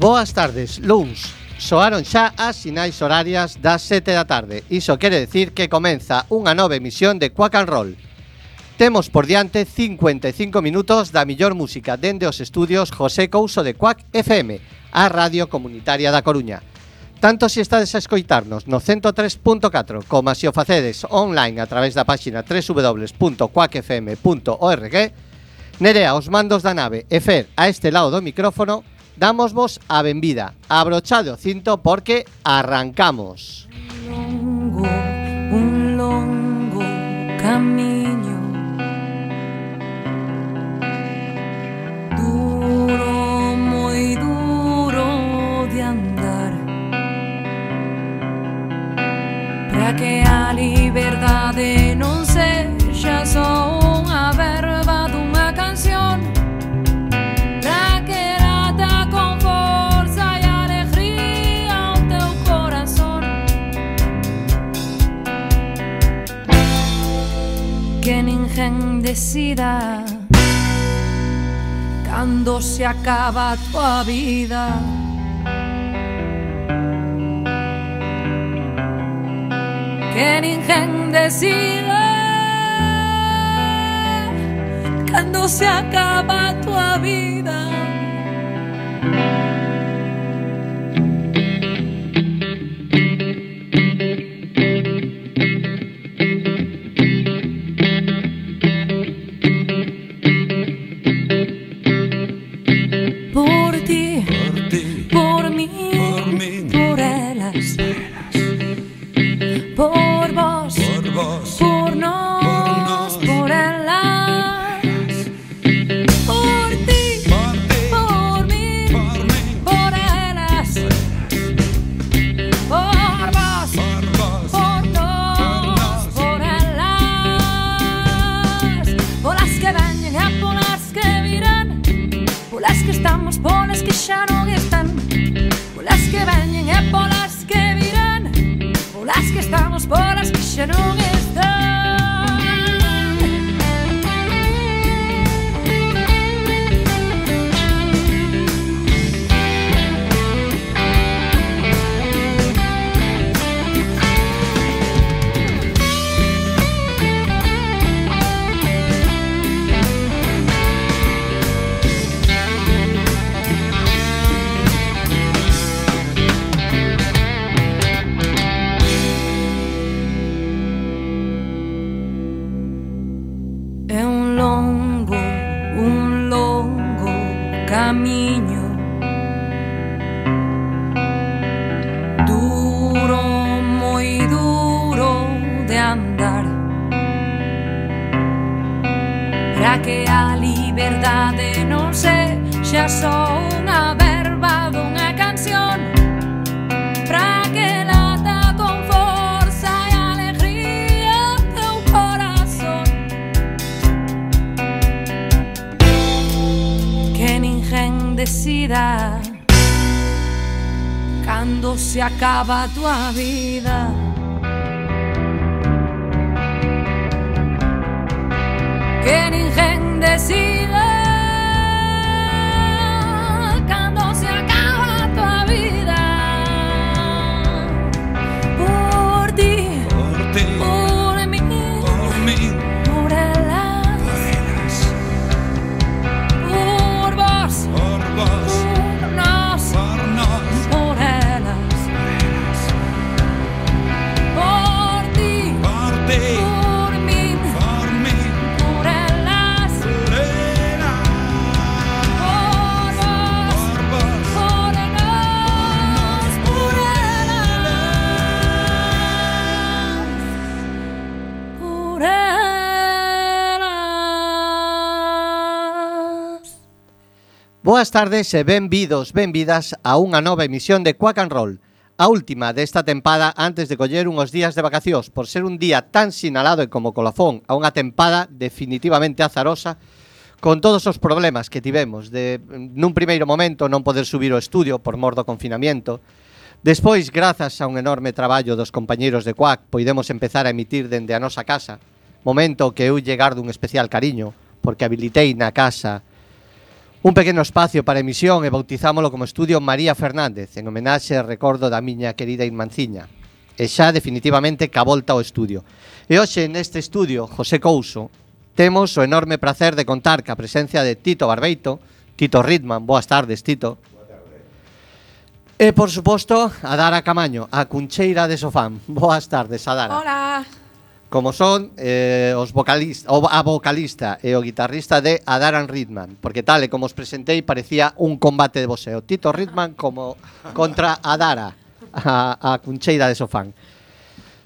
Boas tardes, luns. soaron xa as sinais horarias das 7 da tarde. Iso quere decir que comeza unha nova emisión de Quack and Roll. Temos por diante 55 minutos da millor música dende os estudios José Couso de Quack FM, a Radio Comunitaria da Coruña. Tanto se si estades a escoitarnos no 103.4 como se si o facedes online a través da páxina www.quackfm.org, Nerea os mandos da nave e Fer a este lado do micrófono, Dámosvos a benvida. Abrochade o cinto porque arrancamos. Un longo, un longo camiño Duro, moi duro de andar Para que a liberdade non sexa só unha verba dunha canción virgen decida cuando se acaba tu vida. Que virgen decida cuando se acaba tu vida. que a liberdade non se xa só unha verba dunha canción. Pra que lata con forza e alegría teu corazón. Que ninguén decida cando se acaba a tua vida. Que ninguén decida Boas tardes e benvidos, benvidas a unha nova emisión de Quack and Roll, a última desta tempada antes de coller unhos días de vacacións por ser un día tan sinalado e como colofón a unha tempada definitivamente azarosa con todos os problemas que tivemos de nun primeiro momento non poder subir o estudio por mor do confinamiento, despois grazas a un enorme traballo dos compañeiros de Quack poidemos empezar a emitir dende a nosa casa, momento que eu llegar dun especial cariño porque habilitei na casa un pequeno espacio para emisión e bautizámolo como Estudio María Fernández, en homenaxe e recordo da miña querida Irmanciña. E xa definitivamente ca volta ao estudio. E hoxe neste estudio, José Couso, temos o enorme placer de contar ca presencia de Tito Barbeito, Tito Ritman, boas tardes, Tito. E, por suposto, a Dara Camaño, a cuncheira de Sofán. Boas tardes, Adara. Hola como son eh, os vocalista, o a vocalista e o guitarrista de Adaran Ritman, porque tal e como os presentei parecía un combate de boxeo. Tito Ritman como contra Adara, a, a cuncheira de Sofán.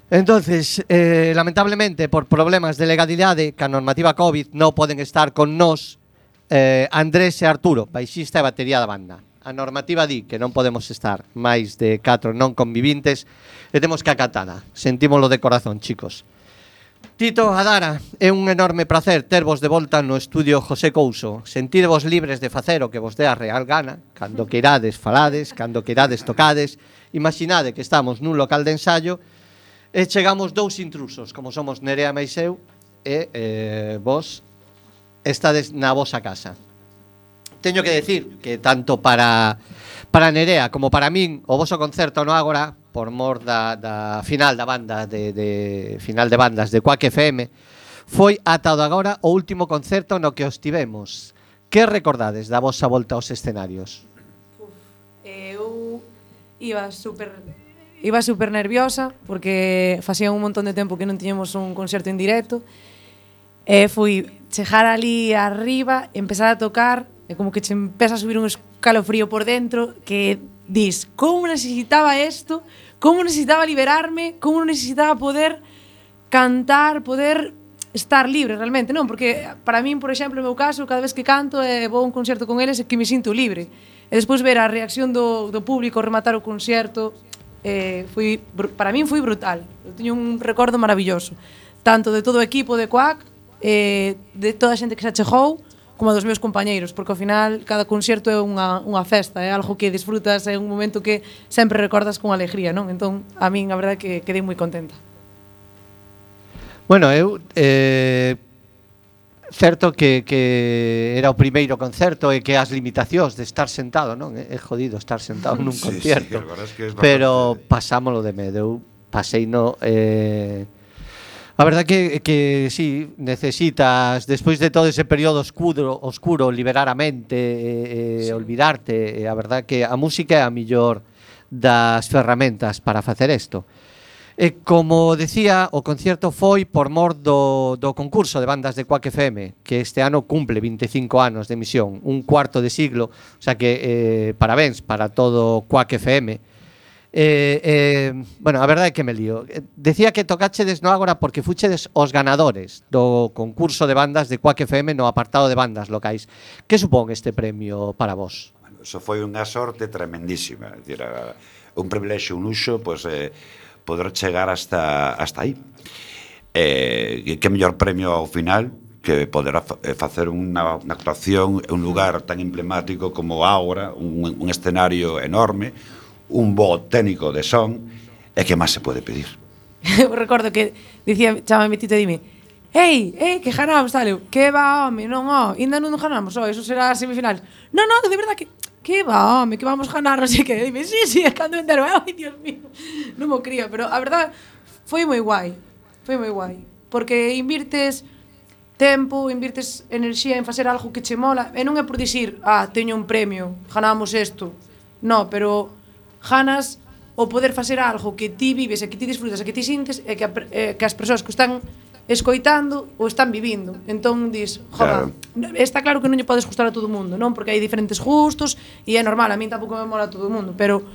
Entonces, eh, lamentablemente, por problemas de legalidade ca normativa COVID non poden estar con nós eh, Andrés e Arturo, baixista e batería da banda. A normativa di que non podemos estar máis de 4 non convivintes e temos que acatala. Sentímolo de corazón, chicos. Tito Adara, é un enorme placer tervos de volta no estudio José Couso. Sentídevos libres de facer o que vos dé a real gana, cando queirades falades, cando queirades tocades. Imaginade que estamos nun local de ensaio e chegamos dous intrusos, como somos Nerea e eu, e eh, vos estades na vosa casa. Teño que decir que tanto para, para Nerea como para min, o voso concerto no Ágora por mor da, da final da banda de, de final de bandas de Quack FM foi ata o de agora o último concerto no que os tivemos. Que recordades da vosa volta aos escenarios? Uf, eh, eu iba super iba super nerviosa porque facía un montón de tempo que non tiñemos un concerto en directo e fui chegar ali arriba, empezar a tocar e como que che empeza a subir un escalofrío por dentro que dis, como necesitaba esto, como necesitaba liberarme, como necesitaba poder cantar, poder estar libre realmente, non? Porque para min, por exemplo, no meu caso, cada vez que canto e eh, vou a un concerto con eles é que me sinto libre. E despois ver a reacción do, do público rematar o concerto eh, foi, para min foi brutal. Eu teño un recordo maravilloso. Tanto de todo o equipo de Coac, eh, de toda a xente que se achegou, como dos meus compañeiros, porque ao final cada concerto é unha, unha festa, é algo que disfrutas, é un momento que sempre recordas con alegría, non? Entón, a min a verdade que quedei moi contenta. Bueno, eu eh, certo que, que era o primeiro concerto e que as limitacións de estar sentado, non? É jodido estar sentado nun sí, concierto. Sí, sí, es que es pero pasámolo de medo. Eu pasei no eh, A verdad que, que sí, necesitas, despois de todo ese período oscuro, oscuro liberar a mente, eh, sí. olvidarte, eh, a verdad que a música é a millor das ferramentas para facer isto. E como decía, o concerto foi por mor do, do concurso de bandas de Quack FM, que este ano cumple 25 anos de emisión, un cuarto de siglo, o sea que eh, parabéns para todo Quack FM Eh, eh, bueno, a verdade é que me lío. Decía que tocachedes no agora porque fuchedes os ganadores do concurso de bandas de Quack FM no apartado de bandas locais. Que supón este premio para vos? Eso foi unha sorte tremendísima, decir, un privilexio, un luxo, pois pues, eh, poder chegar hasta hasta aí. Eh, que mellor premio ao final que poder eh, facer unha, unha actuación en un lugar tan emblemático como Ágora, un, un escenario enorme, un bo técnico de son e que máis se pode pedir. Eu recordo que dicía, chamame Tito e dime, Ei, ei, que ganamos, tal, que va, home, non, ó, oh, ainda non ganamos, ó, oh, eso será a semifinal. Non, non, de verdad que, que va, home, que vamos ganar, non sei que, dime, sí, sí, é cando entero, eh, ai, dios mío, non mo cría, pero a verdad, foi moi guai, foi moi guai, porque invirtes tempo, invirtes enerxía en facer algo que che mola, e non é por dicir, ah, teño un premio, ganamos isto, no, pero ganas o poder facer algo que ti vives e que ti disfrutas e que ti sintes e que, a, eh, que as persoas que están escoitando ou están vivindo. Entón dis, joda, claro. está claro que non lle podes gustar a todo o mundo, non? Porque hai diferentes gustos e é normal, a min tampouco me mola a todo o mundo, pero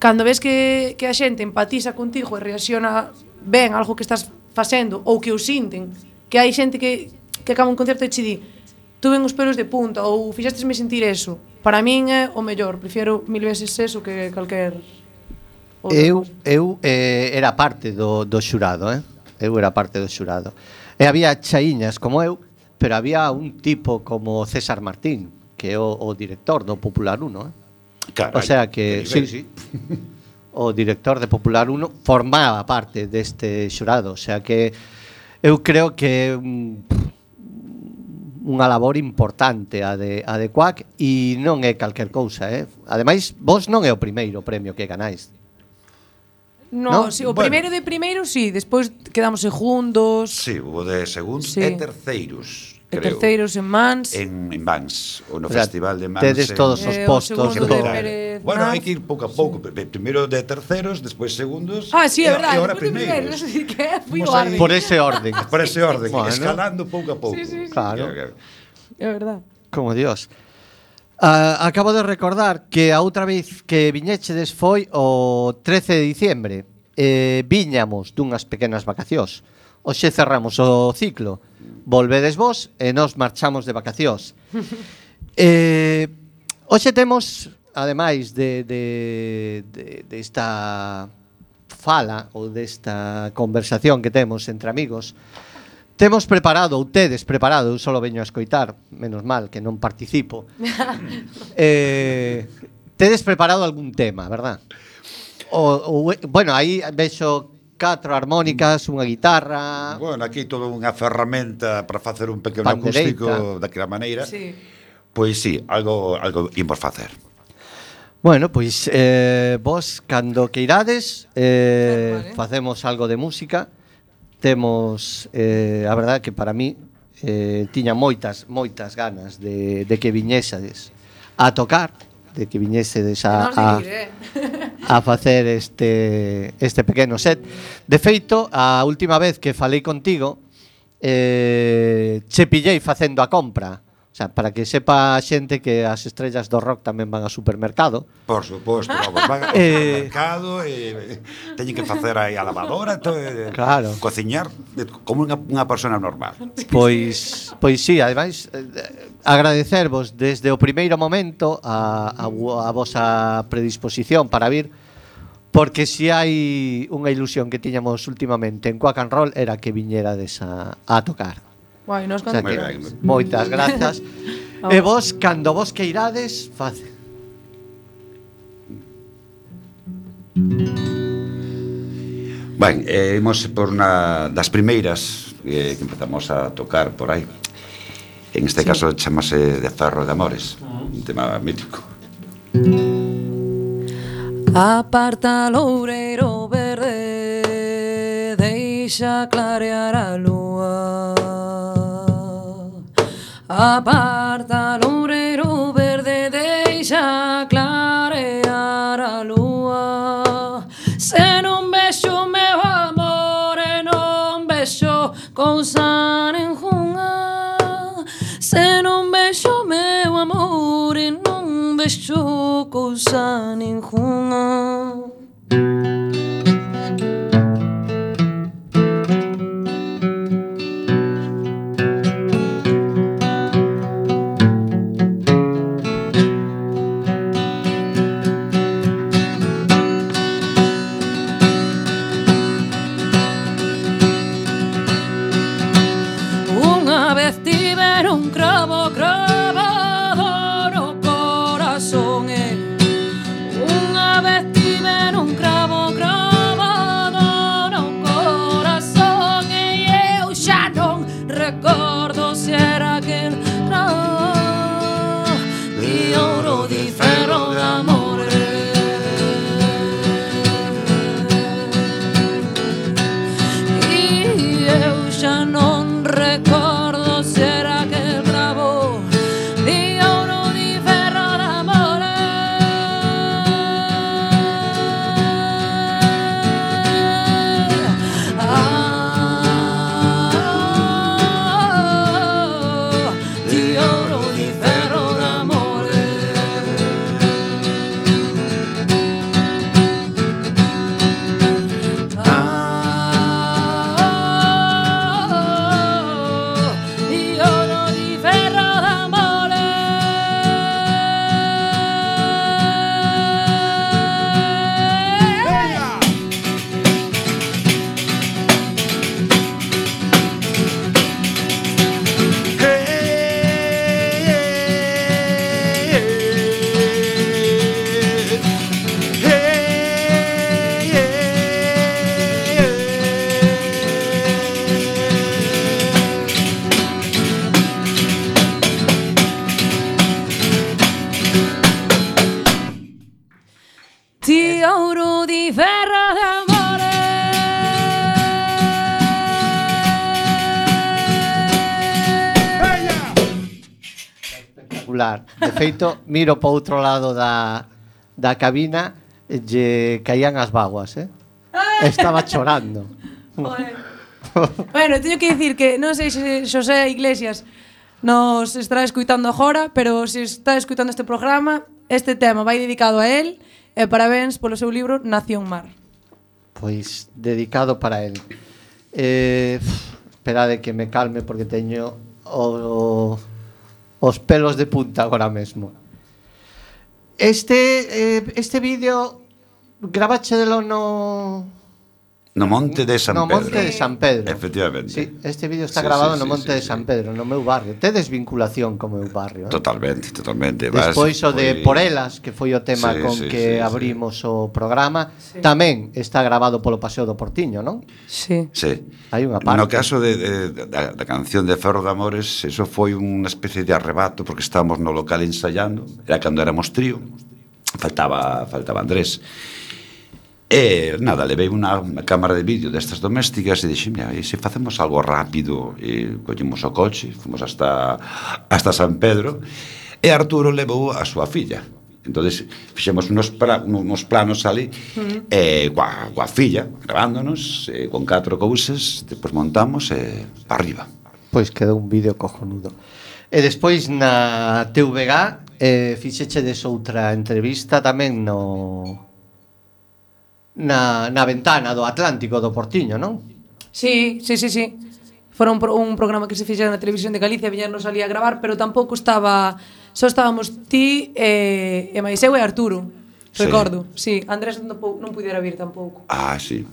cando ves que, que a xente empatiza contigo e reacciona ben algo que estás facendo ou que o sinten, que hai xente que, que acaba un concerto e che di, tuven os pelos de punta ou fixestesme sentir eso. Para min é o mellor, prefiero mil veces eso que calquer Eu eu eh, era parte do, do xurado, eh? Eu era parte do xurado. E había chaiñas como eu, pero había un tipo como César Martín, que é o, o director do Popular 1, eh? Carai, o sea que, sí, sí. o director de Popular 1 formaba parte deste xurado, o sea que eu creo que mm, unha labor importante a de, a de Quack e non é calquer cousa, eh? Ademais, vos non é o primeiro premio que ganáis. No, no? Si, o bueno. primeiro de primeiro, sí, despois quedamos segundos. Sí, o de segundos sí. e terceiros. Creo. terceiros en Mans. En, en Mans, o no o sea, Festival de Mans. Tedes en, todos os eh, postos. Do... Pérez, bueno, hai que ir pouco a pouco. Sí. Primeiro de terceros, despois segundos. Ah, sí, é verdade. E agora primeiros. Primeiro, Por ese orden. Por ese orden, bueno, escalando pouco a pouco. Sí, sí, sí. Claro. É verdade. Como Dios. Uh, acabo de recordar que a outra vez que viñechedes foi o 13 de diciembre. Eh, viñamos dunhas pequenas vacacións. Oxe cerramos o ciclo volvedes vos e nos marchamos de vacacións. eh, hoxe temos, ademais de, de, de, de esta fala ou desta conversación que temos entre amigos, Temos preparado, ou tedes preparado, eu só veño a escoitar, menos mal que non participo. eh, tedes preparado algún tema, verdad? O, o, bueno, aí vexo catro armónicas, mm. unha guitarra... Bueno, aquí todo unha ferramenta para facer un pequeno acústico daquela maneira. Sí. Pois sí, algo, algo imos facer. Bueno, pois eh, vos, cando que irades, eh, vale. facemos algo de música. Temos, eh, a verdade que para mí, eh, tiña moitas, moitas ganas de, de que viñésades a tocar de que viñesedes a, a, a facer este, este pequeno set. De feito, a última vez que falei contigo, eh, che pillei facendo a compra O sea, para que sepa a xente que as estrellas do rock tamén van ao supermercado. Por suposto, vamos, van ao eh... supermercado e teñen que facer aí a lavadora, to, e, claro. cociñar eh, como unha, unha persona normal. Pois pois sí, ademais eh, eh, agradecervos desde o primeiro momento a, a, a vosa predisposición para vir Porque si hai unha ilusión que tiñamos últimamente en Quack and Roll era que viñera desa a tocar. Guai, nos cando que, Moitas grazas. e vos, cando vos que irades, face. Ben, eh, imos por unha das primeiras eh, que empezamos a tocar por aí. En este sí. caso chamase de Ferro de Amores, uh -huh. un tema mítico. Aparta loureiro verde, deixa clarear a lúa Aparta loureiro verde, deixa clarear a lúa. Se non vexo meu amor e non vexo cousa nenhunha Se non vexo meu amor e non vexo cousa nenhunha ya no feito, miro para outro lado da, da cabina e lle caían as vaguas, eh? Estaba chorando. Joder. bueno, teño que dicir que non sei se Xosé Iglesias nos estará escuitando agora, pero se está escuitando este programa, este tema vai dedicado a él e parabéns polo seu libro Nación Mar. Pois dedicado para él. Eh, esperade que me calme porque teño o, o os pelos de punta agora mesmo. Este, eh, este vídeo grabáchedelo no, No monte de San no Pedro. No monte de San Pedro. Efectivamente. Sí, este vídeo está sí, grabado sí, no monte sí, de San Pedro, no meu barrio. Tedes vinculación como meu barrio. Eh? Totalmente, totalmente. Despois o de foi... Porelas, que foi o tema sí, con sí, que sí, abrimos sí. o programa, sí. tamén está grabado polo Paseo do Portiño, non? Sí. Sí. Hai unha parte. No caso de, de, da, da canción de Ferro de Amores, eso foi unha especie de arrebato porque estábamos no local ensayando, era cando éramos trío, faltaba faltaba Andrés E nada, levei unha cámara de vídeo destas domésticas e dixen, mira, e se facemos algo rápido e collemos o coche, fomos hasta, hasta San Pedro e Arturo levou a súa filla entonces fixemos unos, pra, unos planos ali eh, coa, coa filla grabándonos eh, con catro cousas depois montamos e para arriba. Pois quedou un vídeo cojonudo. E despois na TVG eh, fixeche des outra entrevista tamén no na, na ventana do Atlántico do Portiño, non? Sí, sí, sí, sí. Fora un, pro, un programa que se fixera na televisión de Galicia, viñernos ali a gravar, pero tampouco estaba... Só estábamos ti e, e máis eu e Arturo. Recordo, sí. sí. Andrés non, non pudera vir tampouco. Ah, sí.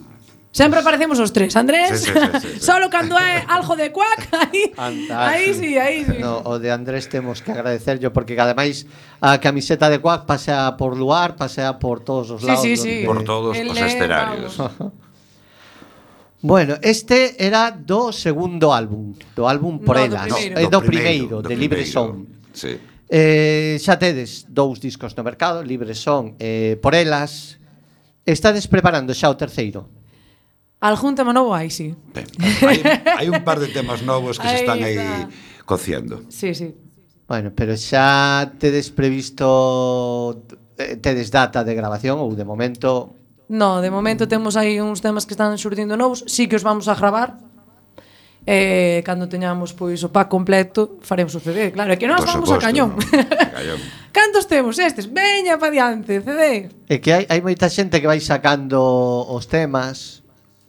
Sempre aparecemos os tres, Andrés. Sí, sí, sí, sí, sí. Solo cando hai algo de cuac, aí, aí sí, aí sí. No, o de Andrés temos que agradecerlo porque ademais a camiseta de cuac pasea por luar, pasea por todos os lados. Sí, sí, sí. Donde... Por todos El os escenarios. bueno, este era do segundo álbum, do álbum por no, elas, do eh, primeiro, no, do, do primeiro, do de primeiro, Libre Son. Sí. Eh, xa tedes dous discos no mercado, Libre Son e eh, por elas. Estades preparando xa o terceiro? Algún tema novo hai, sí. Ben, hai, hai un par de temas novos que se están aí cociendo. Sí, sí. Bueno, pero xa tedes previsto eh, tedes data de grabación ou de momento No, de momento temos aí uns temas que están xurdindo novos, sí que os vamos a gravar. Eh, cando teñamos pois o pack completo, faremos o CD, claro, é que nós vamos a cañón. No. cañón. Cantos temos estes? Veña pa diante, CD. É que hai, hai moita xente que vai sacando os temas,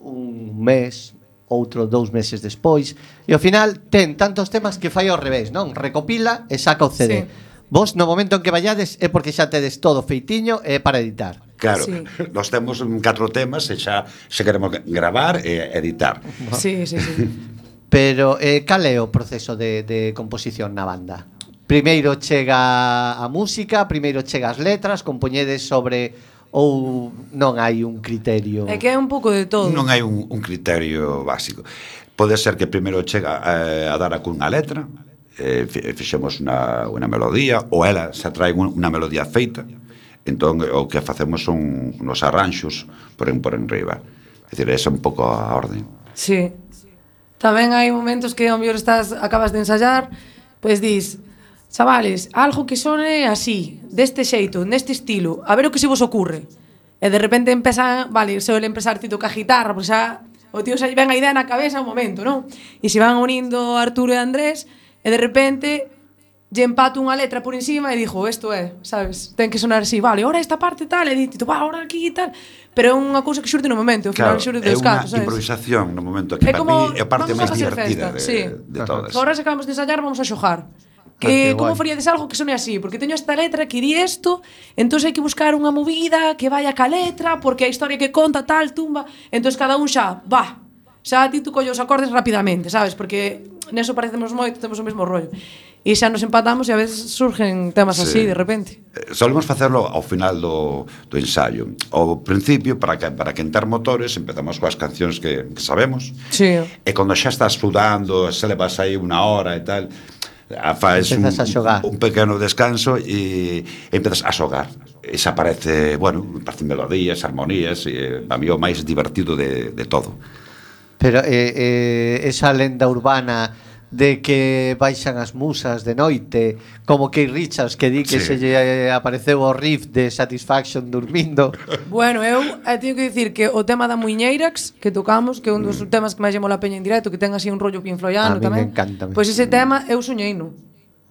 un mes, outro dous meses despois e ao final ten tantos temas que fai ao revés, non? Recopila e saca o CD. Sí. Vos no momento en que vallades é porque xa tedes todo feitiño e para editar. Claro, sí. nós temos catro temas e xa se queremos gravar e editar. No. Sí, sí, sí. Pero eh, cal é o proceso de, de composición na banda? Primeiro chega a música, primeiro chega as letras, compoñedes sobre ou non hai un criterio? É que é un pouco de todo. Non hai un, un criterio básico. Pode ser que primeiro chega eh, a dar a cunha letra, eh, eh fixemos unha, unha melodía, ou ela se trae unha melodía feita, entón o que facemos son unos arranxos por en, por enriba. É dicir, esa é un pouco a orden. Sí. Tamén hai momentos que ao mellor estás acabas de ensayar, pois dis, Chavales, algo que sone así, deste xeito, neste estilo, a ver o que se vos ocurre. E de repente empeza, vale, se ele empezar ti toca guitarra, pois xa o tío xa ven a idea na cabeza un momento, non? E se van unindo Arturo e Andrés, e de repente lle empato unha letra por encima e dixo, isto é, sabes, ten que sonar así, vale, ora esta parte tal, e dito, va, ora aquí e tal, pero é unha cousa que xurde no momento, ao final claro, xurde dos casos, sabes? improvisación no momento, que é para como, mí é a parte máis divertida festa, de, sí. de, todas. Agora se acabamos de ensayar, vamos a xojar. Que, ah, como faríades algo que sone así? Porque teño esta letra que di isto, entón hai que buscar unha movida que vaya ca letra, porque a historia que conta tal, tumba, entón cada un xa, va, xa ti tú collo os acordes rapidamente, sabes? Porque neso parecemos moito, temos o mesmo rollo. E xa nos empatamos e a veces surgen temas sí. así de repente. Eh, solemos facerlo ao final do, do ensayo. Ao principio, para que, para quentar motores, empezamos coas cancións que, que sabemos. Sí. E cando xa estás sudando, se levas aí unha hora e tal, Ah, faes un, a xogar. un pequeno descanso e empezas a xogar e xa parece, bueno, parecen melodías, armonías e a mí o máis divertido de, de todo Pero eh, eh, esa lenda urbana de que baixan as musas de noite, como que Richards que di que sí. se lle apareceu o riff de Satisfaction durmindo. Bueno, eu eh, teño que dicir que o tema da Muiñeirax que tocamos, que é un dos mm. temas que máis lle mola peña en directo, que ten así un rollo pinfloiano tamén. Pois pues ese tema eu soñei no.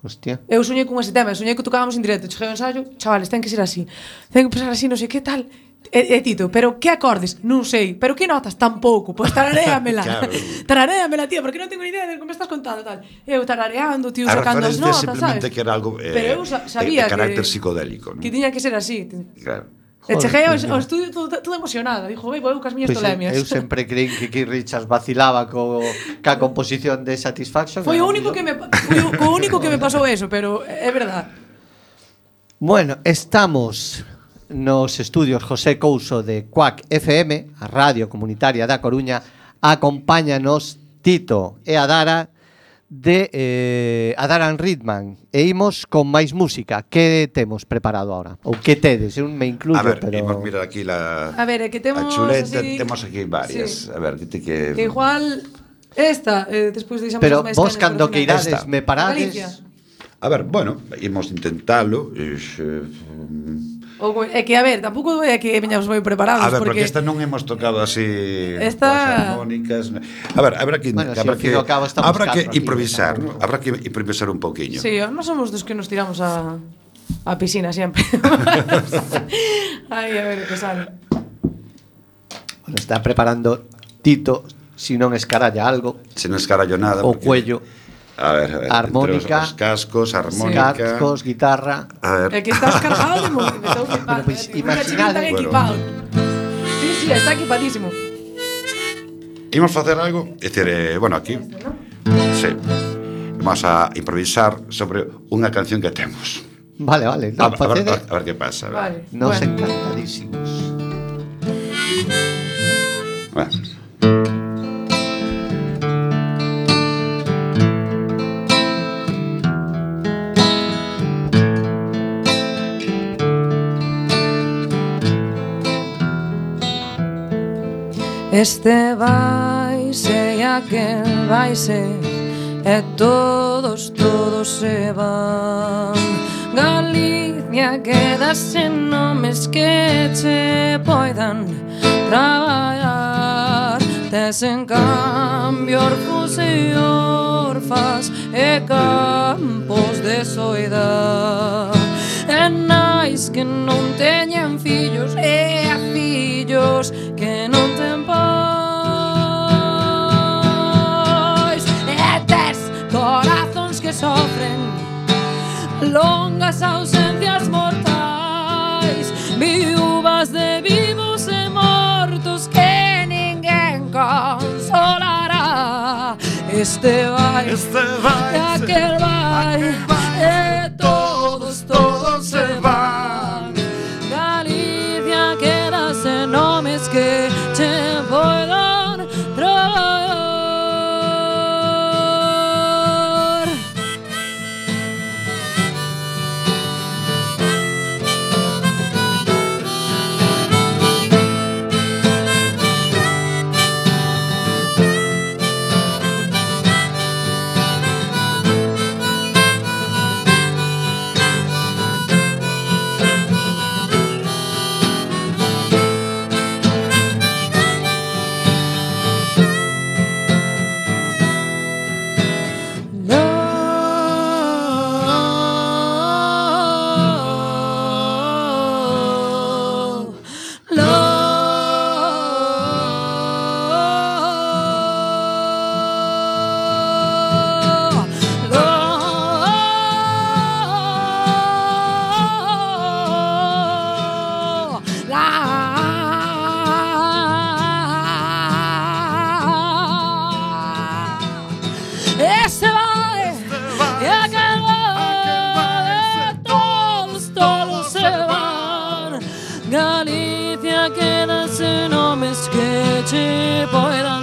Hostia. Eu soñei con ese tema, soñei que tocábamos en directo, cheguei ao ensaio, chavales, ten que ser así. Ten que pasar así, non sei que tal. E, e Tito, pero que acordes? Non sei, pero que notas? Tampouco, pois tararéamela. claro. tararéamela, tía, porque non tengo idea de como estás contando tal. Eu tarareando, tío, a sacando as notas, simplemente sabes? que era algo eh, pero eu sabía de, de carácter que, psicodélico. ¿no? Que tiña que ser así. Claro. Joder, e cheguei ao, ao estudio todo, todo emocionada Dixo, vei, vou cas miñas pois pues tolemias Eu sempre creí que Keith Richards vacilaba co, ca composición de Satisfaction Foi o único que me, foi o, o único que me pasou eso Pero é verdad Bueno, estamos nos estudios José Couso de Cuac FM, a Radio Comunitaria da Coruña, acompáñanos Tito e Adara de eh, Adaran Ritman. E imos con máis música. Que temos preparado ahora? Ou que tedes, eu me incluyo a ver, pero... imos mirar aquí la a ver, que temos a chuleta, así... temos aquí varias. Sí. a ver, que te que... que igual esta, eh, despois deixamos pero vos cando que irades esta. me parades? A ver, bueno, imos intentalo. Eh, Ou é que, a ver, tampouco é que veñamos moi preparados. A ver, porque, porque esta non hemos tocado así esta... armónicas. A ver, habrá que, bueno, habrá, si que, cabo habrá que improvisar, aquí, ¿no? habrá que improvisar un pouquiño. Sí, non somos dos que nos tiramos a, a piscina sempre. Ai, a ver, que sale. Bueno, está preparando Tito, si non escaralla algo. Se si non escarallo nada. O porque... cuello. A ver, a ver. Armónica. Os, os cascos, armónica. Cascos, guitarra. A ver. É que estás cargado de momento. Estou flipando. Pues, eh, imaginade. Bueno. equipado. Sí, sí, está equipadísimo. Imos facer algo, é dicir, eh, bueno, aquí. Sí. Vamos a improvisar sobre unha canción que temos. Vale, vale. No, a, a, ver, a, a ver que pasa. A ver. Vale. Nos bueno. encantadísimos. Bueno. Este vai se e aquel vai se E todos, todos se van. Galicia queda sen nomes que che poidan traballar. Tes en cambio orfos e orfas E campos de soidade E nais que non teñen fillos e ollos que non ten pais E tes corazóns que sofren longas ausencias mortais. Viúvas de vivos e mortos que ninguén consolará. Este vai, este vai, aquel vai, aquel vai noche puedan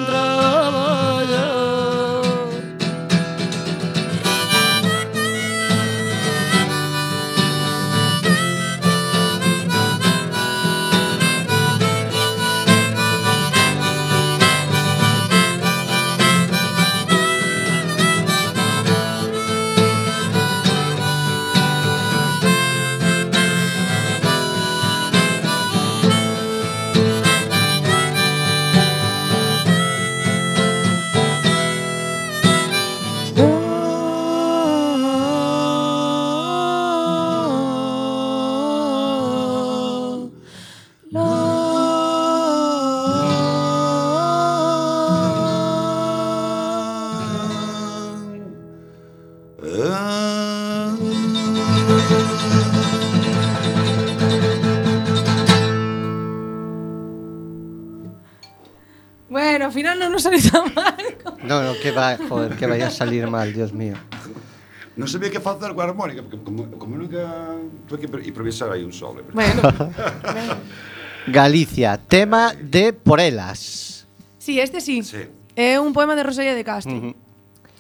que vai, joder, que vai a salir mal, Dios mío. Non sabía que facer coa armónica, porque como, como nunca tuve que improvisar aí un solo. Bueno. Galicia, tema de Porelas. Sí, este sí. sí. É un poema de Rosalía de Castro. Uh -huh.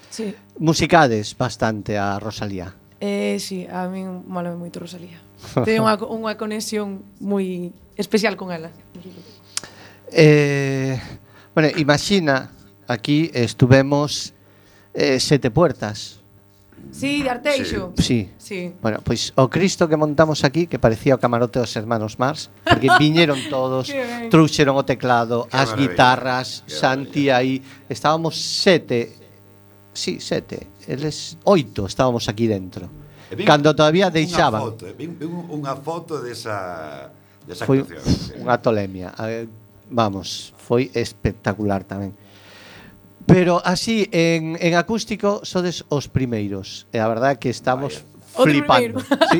Sí. Musicades bastante a Rosalía. Eh, sí, a min mola moito Rosalía. Ten unha, unha conexión moi especial con ela. Eh, bueno, imagina aquí estuvemos eh, sete puertas. Sí, de Arteixo. Sí. sí. Bueno, pois o Cristo que montamos aquí, que parecía o camarote dos hermanos Mars, porque viñeron todos, trouxeron o teclado, Qué as maravilla. guitarras, Qué Santi aí, estábamos sete, sí, sete, eles oito estábamos aquí dentro. Vin, Cando todavía deixaban. Unha foto, vin, vin unha foto desa, desa Foi actuación. Unha tolemia. A ver, vamos, foi espectacular tamén. Pero así, en, en acústico, sodes os primeiros. E a verdad que estamos Vaya. flipando. Sí,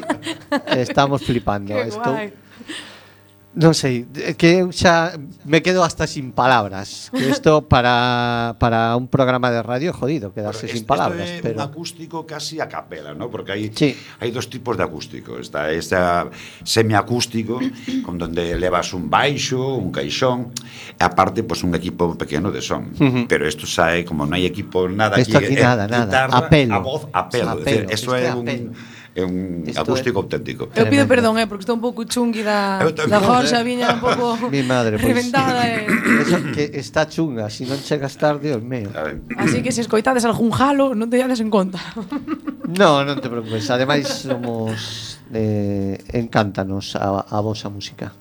estamos flipando. Qué Estou... guai. Non sei, que eu xa me quedo hasta sin palabras. Que isto para, para un programa de radio jodido, quedarse pero sin palabras. É pero... un acústico casi a capela, ¿no? porque hai, sí. hai dos tipos de acústico. Está este semiacústico, con donde levas un baixo, un caixón, e aparte pues, un equipo pequeno de son. Uh -huh. Pero isto xa é como non hai equipo nada esto aquí, aquí eh, nada, guitarra, nada. a pelo. a voz a pelo. A pelo. Es decir, eso é un... Apelo é un Isto acústico é. auténtico. Eu pido perdón, eh, porque estou un pouco chungui da, da Jorxa, viña un pouco Mi madre, pois, reventada. Eh. Eso que está chunga, se si non chegas tarde, Dios mío. Así que se escoitades algún jalo, non te llades en conta. no, non te preocupes. Ademais, somos... Eh, encántanos a, a vosa música.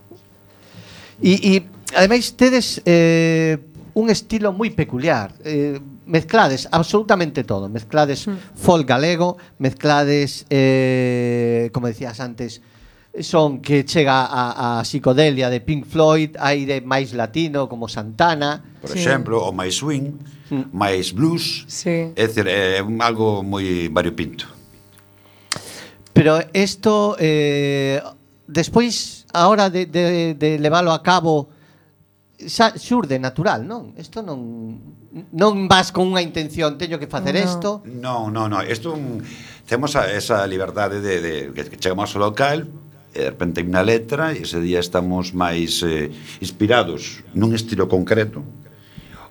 E, e ademais, tedes eh, un estilo moi peculiar. Eh, mezclades absolutamente todo, mezclades mm. folk galego, mezclades, eh, como decías antes, son que chega a, a psicodelia de Pink Floyd, aire máis latino como Santana, por sí. exemplo, o máis swing, mm. máis blues, sí. é dicir, é algo moi variopinto. Pero isto eh, despois a hora de, de, de leválo a cabo xa xurde natural, non? Isto non non vas con unha intención, teño que facer isto. No. Non, non, non, isto un, temos a, esa liberdade de, de que, que chegamos ao local, e de repente hai unha letra e ese día estamos máis eh, inspirados nun estilo concreto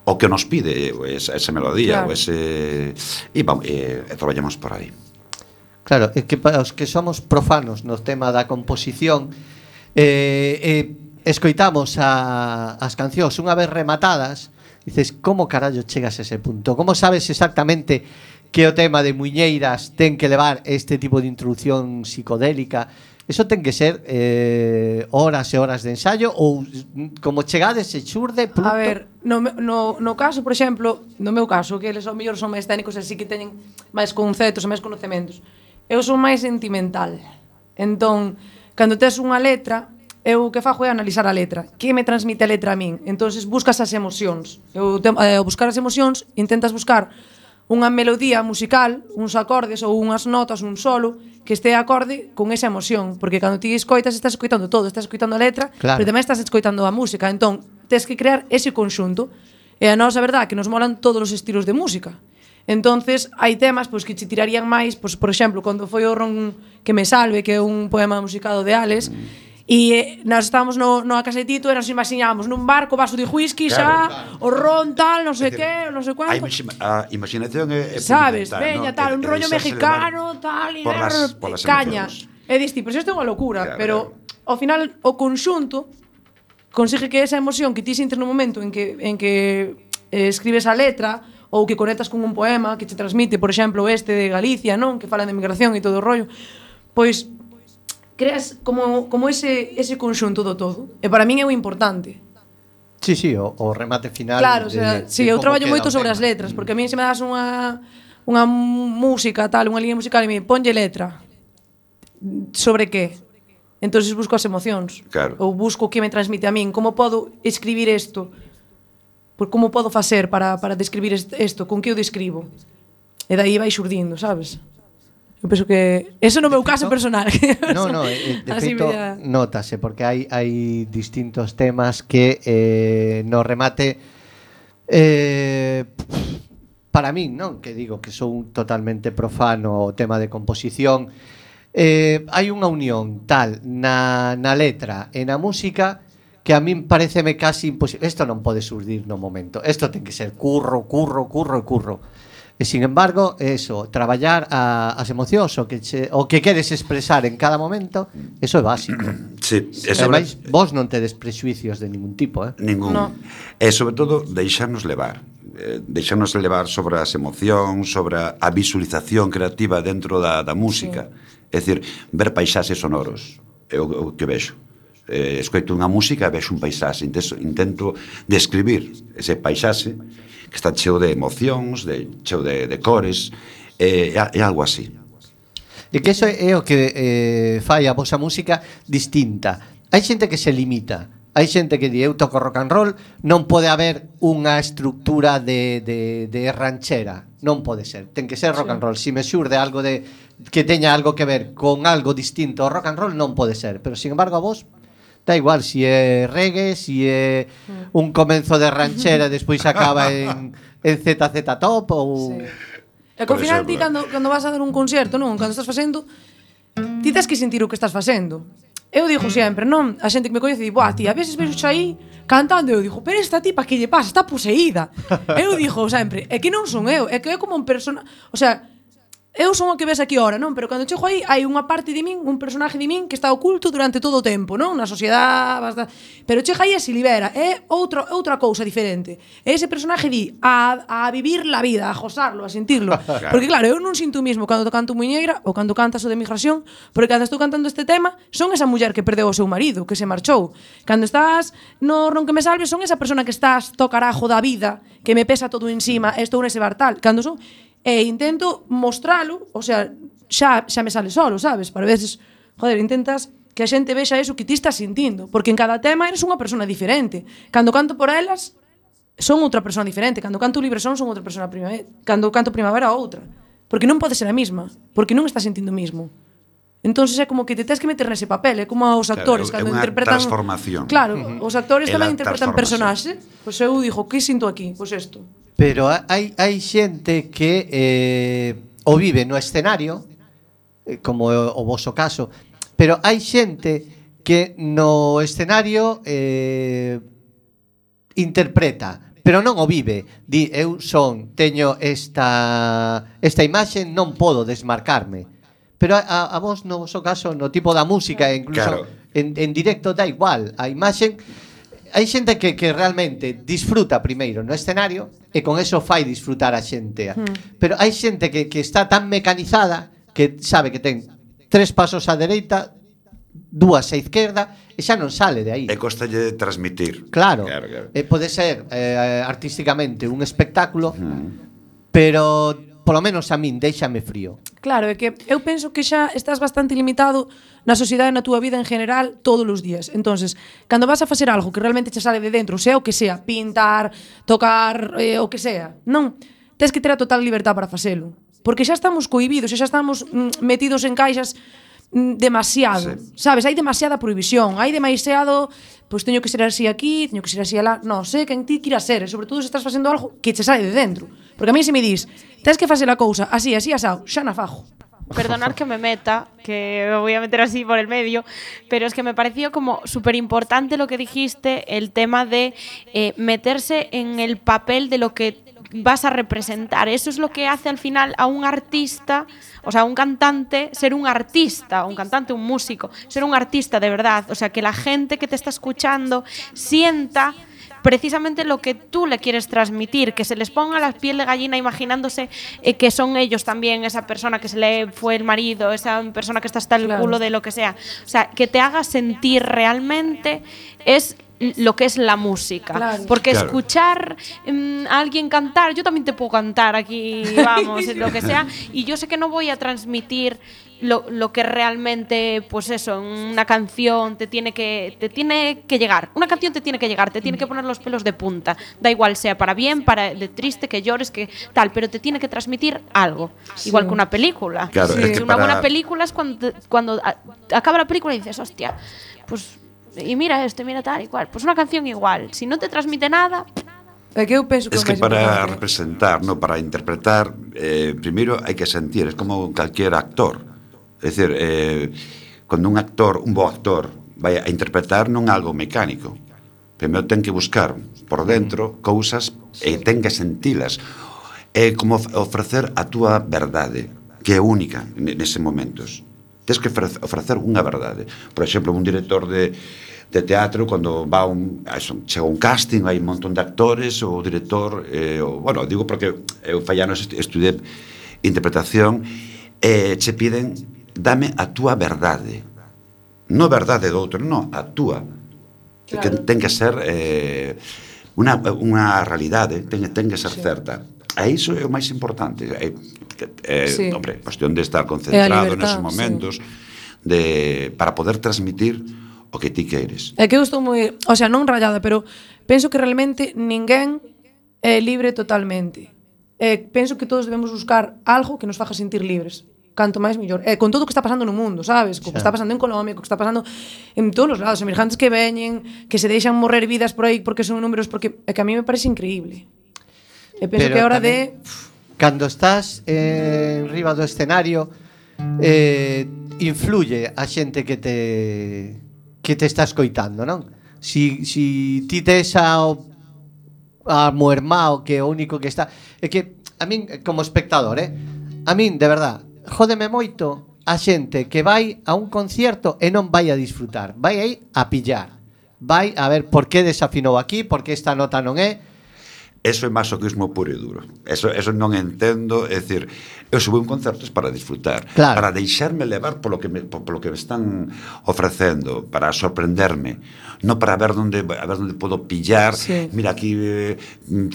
o que nos pide eh, esa, esa melodía claro. o ese e vamos e, e traballamos por aí. Claro, é que para os que somos profanos no tema da composición eh, eh escoitamos a, as cancións unha vez rematadas, dices, como carallo chegas a ese punto? Como sabes exactamente que o tema de Muñeiras ten que levar este tipo de introducción psicodélica? Eso ten que ser eh, horas e horas de ensayo ou como chegades se churde pluto? A ver, no, no, no caso, por exemplo, no meu caso, que eles ao mellor son máis técnicos e así que teñen máis conceptos e máis conocementos. Eu son máis sentimental. Entón, cando tes unha letra, eu o que fago é analizar a letra. Que me transmite a letra a min? entonces buscas as emocións. Eu, te, eh, buscar as emocións, intentas buscar unha melodía musical, uns acordes ou unhas notas, un solo, que este acorde con esa emoción. Porque cando ti escoitas, estás escoitando todo. Estás escoitando a letra, claro. pero tamén estás escoitando a música. Entón, tens que crear ese conxunto. E a nosa verdade que nos molan todos os estilos de música. Entonces, hai temas pois, que che tirarían máis, pois, por exemplo, cando foi o Ron que me salve, que é un poema musicado de Ales, mm E eh, nós estábamos no, no casetito e nos imaginábamos nun barco, vaso de whisky claro, xa, claro. o ron tal, non sei que, non sei cuánto. A imaginación é, é Sabes, veña, no? tal, un rollo mexicano, tal, e por las, por las caña. E dis ti, pero isto é unha locura, claro, pero claro. ao final o conxunto consigue que esa emoción que ti sintes no momento en que, en que eh, escribes a letra, ou que conectas con un poema que te transmite, por exemplo, este de Galicia, non, que fala de migración e todo o rollo, pois creas como, como ese, ese conxunto do todo. E para min é o importante. Sí, sí, o, o remate final. Claro, de, o sea, de, sí, de eu traballo moito sobre as letras, porque a min se me das unha unha música tal, unha liña musical e me ponlle letra. Sobre que? Entonces busco as emocións. Claro. Ou busco o que me transmite a min, como podo escribir isto? Por como podo facer para para describir isto, con que eu describo? E dai vai xurdindo, sabes? Eu penso que eso no meu caso personal. No, no, eh, de Así feito media... notase porque hai hai distintos temas que eh no remate eh para min, non, que digo que son totalmente profano o tema de composición. Eh, hai unha unión tal na, na letra e na música que a min pareceme casi imposible. Isto non pode surdir no momento. Isto ten que ser curro, curro, curro e curro. E sin embargo, eso, traballar a, as emocións o que che, o que queres expresar en cada momento, eso é básico. Sí, e sobre... Ademais, vos non tedes prexuicios de ningún tipo, eh? Ningún. No. E sobre todo, deixarnos levar eh, deixarnos levar sobre as emocións, sobre a visualización creativa dentro da, da música. Sí. É dicir, ver paisaxes sonoros, é o, o que vexo eh, escoito unha música e vexo un paisaxe, intento, intento describir ese paisaxe que está cheo de emocións, de, cheo de, de cores, e, eh, e algo así. E que eso é o que eh, fai a vosa música distinta. Hai xente que se limita, hai xente que di eu toco rock and roll, non pode haber unha estructura de, de, de ranchera, non pode ser, ten que ser rock sí. and roll. Si me xurde algo de que teña algo que ver con algo distinto ao rock and roll non pode ser, pero sin embargo a vos Da igual si é reggae, si é mm. un comenzo de ranchera e despois acaba en, en ZZ Top ou... Sí. E que ao final ti cando, cando vas a dar un concerto, non? Cando estás facendo, ti tens que sentir o que estás facendo. Eu digo sempre, non? A xente que me coñece di, "Buah, ti, a veces vexo aí cantando". Eu digo, "Pero esta tipa que lle pasa, está poseída". eu digo sempre, é que non son eu, é que é como un persona, o sea, eu son o que ves aquí ora, non? Pero cando chego aí hai unha parte de min, un personaje de min que está oculto durante todo o tempo, non? Na sociedade, basta... pero chega aí e se libera, é outro, outra cousa diferente. E ese personaje di a, a vivir la vida, a gozarlo, a sentirlo. Porque claro, eu non sinto mismo cando canto Muñeira ou cando cantas o de migración, porque cando estou cantando este tema, son esa muller que perdeu o seu marido, que se marchou. Cando estás no Ron que me salve, son esa persona que estás to carajo da vida, que me pesa todo encima, estou nese bartal. Cando son e intento mostralo, o sea, xa, xa me sale solo, sabes? Para veces, joder, intentas que a xente vexa eso que ti estás sintindo, porque en cada tema eres unha persona diferente. Cando canto por elas, son outra persona diferente. Cando canto libre son, son outra persona primavera. Eh, cando canto primavera, outra. Porque non pode ser a mesma, porque non estás sentindo o mismo. Entonces é como que te tens que meter nese papel, é como os actores claro, cando interpretan transformación. Claro, uh -huh. os actores tamén interpretan personaxes, pois pues eu dixo, que sinto aquí? Pois pues isto. Pero hai, hai xente que eh, o vive no escenario, eh, como o voso caso, pero hai xente que no escenario eh, interpreta, pero non o vive. Di, eu son, teño esta, esta imaxe, non podo desmarcarme. Pero a, a vos, no vosso caso, no tipo da música, incluso claro. en, en directo da igual. A imaxe hai xente que, que realmente disfruta primeiro no escenario e con eso fai disfrutar a xente. Hmm. Pero hai xente que, que está tan mecanizada que sabe que ten tres pasos á dereita, dúas á izquierda e xa non sale de aí. E costalle de transmitir. Claro. claro, claro. E pode ser eh, artísticamente un espectáculo, mm. pero polo menos a min, déixame frío. Claro, é que eu penso que xa estás bastante limitado na sociedade e na túa vida en general todos os días. Entonces, cando vas a facer algo que realmente che sale de dentro, sea o que sea, pintar, tocar, eh, o que sea, non, tens que ter a total libertad para facelo. Porque xa estamos coibidos, xa estamos mm, metidos en caixas mm, demasiado, sí. sabes? Hai demasiada prohibición, hai demasiado pois teño que ser así aquí, teño que ser así alá, non sei quen ti quira ser, e sobre todo se estás facendo algo que che sai de dentro. Porque a mí se me dis, tens que facer a cousa así, así, asao, xa na fajo. Perdonar que me meta, que me voy a meter así por el medio, pero es que me pareció como súper importante lo que dijiste, el tema de eh, meterse en el papel de lo que vas a representar. Eso es lo que hace al final a un artista, o sea, a un cantante, ser un artista, un cantante, un músico, ser un artista de verdad. O sea, que la gente que te está escuchando sienta precisamente lo que tú le quieres transmitir, que se les ponga la piel de gallina imaginándose eh, que son ellos también esa persona que se le fue el marido, esa persona que está hasta el Claro. culo de lo que sea. O sea, que te haga sentir realmente es lo que es la música. Claro. Porque Claro. escuchar mm, a alguien cantar, yo también te puedo cantar aquí, vamos, en lo que sea, y yo sé que no voy a transmitir lo, lo que realmente, pues eso, una canción te tiene que te tiene que llegar. Una canción te tiene que llegar, te tiene que poner los pelos de punta. Da igual sea para bien, para de triste, que llores, que tal, pero te tiene que transmitir algo. Igual que una película. Claro, Sí. es que una para- buena película es cuando, te- cuando a- acaba la película y dices, hostia, pues e mira esto, mira tal e cual. Pois pues unha canción igual, se si non te transmite nada, É que eu penso que, es que para importante. representar, no para interpretar, eh, primeiro hai que sentir, é como calquer actor. É dicir, eh, cando un actor, un bo actor, vai a interpretar non algo mecánico. Primeiro ten que buscar por dentro mm. cousas e ten que sentilas. É como ofrecer a túa verdade, que é única nese momentos. Tes que ofrecer unha verdade. Por exemplo, un director de, de teatro, cando va un, chega un casting, hai un montón de actores, o director... Eh, o, bueno, digo porque eu fallanos estudé interpretación, e eh, che piden, dame a túa verdade. Non verdade do outro, non, a túa. Claro. Que ten que ser... Eh, unha, unha realidade, ten, ten que ser sí. certa. E iso é o máis importante. É, eh, sí. hombre, cuestión de estar concentrado libertad, neses momentos sí. de para poder transmitir o que ti queres. É que eu estou moi, o sea, non rayada, pero penso que realmente ninguén é libre totalmente. Eh, penso que todos debemos buscar algo que nos faja sentir libres canto máis mellor. Eh, con todo o que está pasando no mundo, sabes? Co que está pasando en Colombia, co que está pasando en todos os lados, emergentes que veñen, que se deixan morrer vidas por aí porque son números, porque é que a mí me parece increíble. E penso Pero que é hora tamén... de cando estás eh, en riba do escenario eh, influye a xente que te que te está escoitando, non? Si, si ti tes ao a muermao que é o único que está é que a min como espectador, eh? A min, de verdad, jódeme moito a xente que vai a un concierto e non vai a disfrutar, vai aí a pillar. Vai a ver por que desafinou aquí, por que esta nota non é, Eso é masoquismo puro e duro. Eso, eso non entendo, é dicir, eu subo un concerto para disfrutar, claro. para deixarme levar polo que me, polo que me están ofrecendo, para sorprenderme, non para ver onde a ver onde podo pillar, sí. mira aquí eh,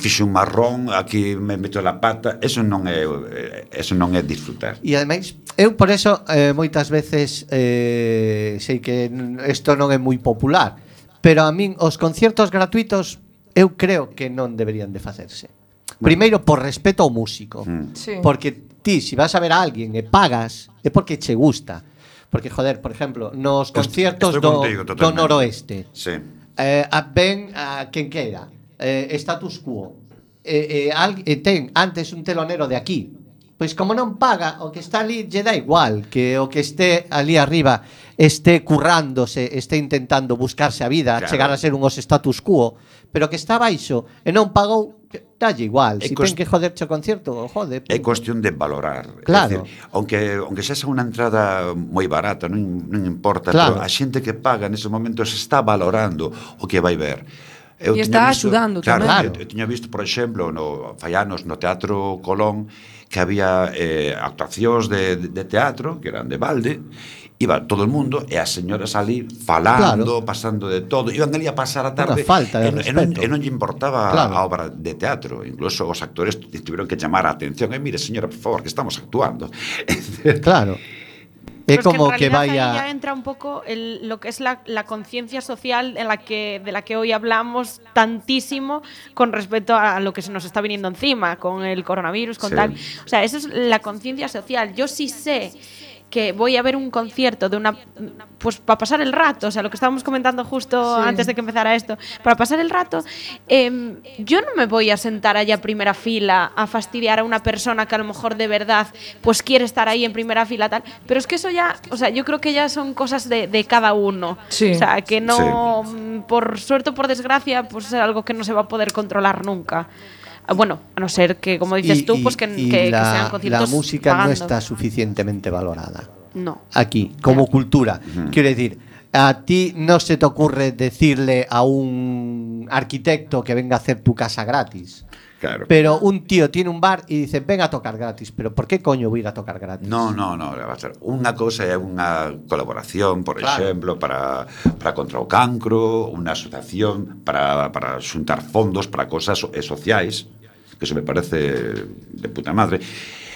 fixe un marrón, aquí me meto la pata, eso non é eh, eso non é disfrutar. E ademais, eu por eso eh, moitas veces eh, sei que isto non é moi popular, pero a min os conciertos gratuitos eu creo que non deberían de facerse. Bueno. Primeiro por respeto ao músico, mm. sí. porque ti si vas a ver a alguén e pagas é porque che gusta. Porque joder, por exemplo, nos conciertos do, contigo, do noroeste. Sí. Eh, a, ven a quen queira. Eh, status quo. Eh, eh, al, eh, ten antes un telonero de aquí, pois como non paga, o que está ali lle dá igual que o que este ali arriba este currándose, este intentando buscarse a vida, claro. chegar a ser un os status quo, pero que está baixo e non pagou, dalle igual, é si ten que joderche o concerto, jode. É cuestión de valorar. Claro. Decir, aunque aunque sexa unha entrada moi barata, non, non importa, claro. pero a xente que paga nese momento se está valorando o que vai ver. Eu e está axudando claro, tamén. Claro, eu, eu tiña visto, por exemplo, no Fallanos, no Teatro Colón, que había eh, actuacións de, de, de teatro, que eran de balde, iba todo o mundo e as señoras ali falando, claro. pasando de todo, iban ali a pasar a tarde. Una falta de e, e, non, e non lle importaba claro. a obra de teatro, incluso os actores tiveron que chamar a atención, e mire, señora, por favor, que estamos actuando. claro. Pero es como en que, ahí vaya ya entra un poco el- lo que es la, la conciencia social en la que, de la que hoy hablamos tantísimo con respecto a lo que se nos está viniendo encima, con el coronavirus, con Sí. tal. O sea, eso es la conciencia social. Yo sí sé que voy a ver un concierto de una pues para pasar el rato, o sea, lo que estábamos comentando justo Sí. antes de que empezara esto, para pasar el rato, em, yo no me voy a sentar allá a primera fila a fastidiar a una persona que a lo mejor de verdad pues quiere estar ahí en primera fila tal, pero es que eso ya, o sea, yo creo que ya son cosas de, de cada uno, Sí. o sea, que no, mm, por suerte o por desgracia, pues es algo que no se va a poder controlar nunca. Ah, Bueno, a no ser que, como dices Y- tú, y- pues que, y que- que la, sean conciertos la música no está suficientemente valorada No. aquí, como cultura. Quiero decir, a ti no se te ocurre decirle a un arquitecto que venga a hacer tu casa gratis. Claro. Pero un tío tiene un bar e dice, ven a tocar gratis. Pero por que coño vou ir a tocar gratis? No, no, no. va a ser Unha cousa é unha colaboración, por claro. exemplo, para, para contra o cancro, unha asociación para, para xuntar fondos para cosas eh, sociais, que eso me parece de puta madre.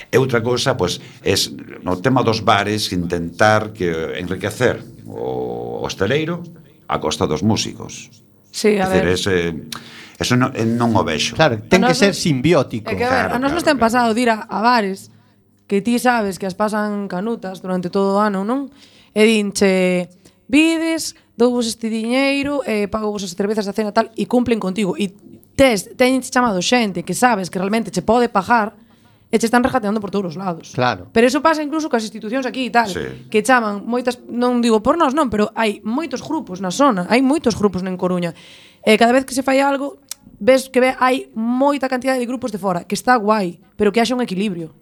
E outra cousa, pois, pues, es no tema dos bares intentar que enriquecer o hosteleiro a costa dos músicos. Sí, a Dicer, ver. Ese, Eso non, eh, non o vexo. Claro, ten que ser simbiótico. É que, a ver, claro, a nos claro, nos ten claro. pasado de ir a, a bares que ti sabes que as pasan canutas durante todo o ano, non? E dinche, vides, douvos este diñeiro, eh, pago vos as cervezas da cena tal, e cumplen contigo. E tes, ten chamado xente que sabes que realmente che pode pagar, e che están rejateando por todos os lados. Claro. Pero eso pasa incluso coas institucións aquí e tal, sí. que chaman moitas, non digo por nós, non, pero hai moitos grupos na zona, hai moitos grupos en Coruña. E cada vez que se fai algo, ves que ve, hai moita cantidade de grupos de fora, que está guai, pero que haxa un equilibrio.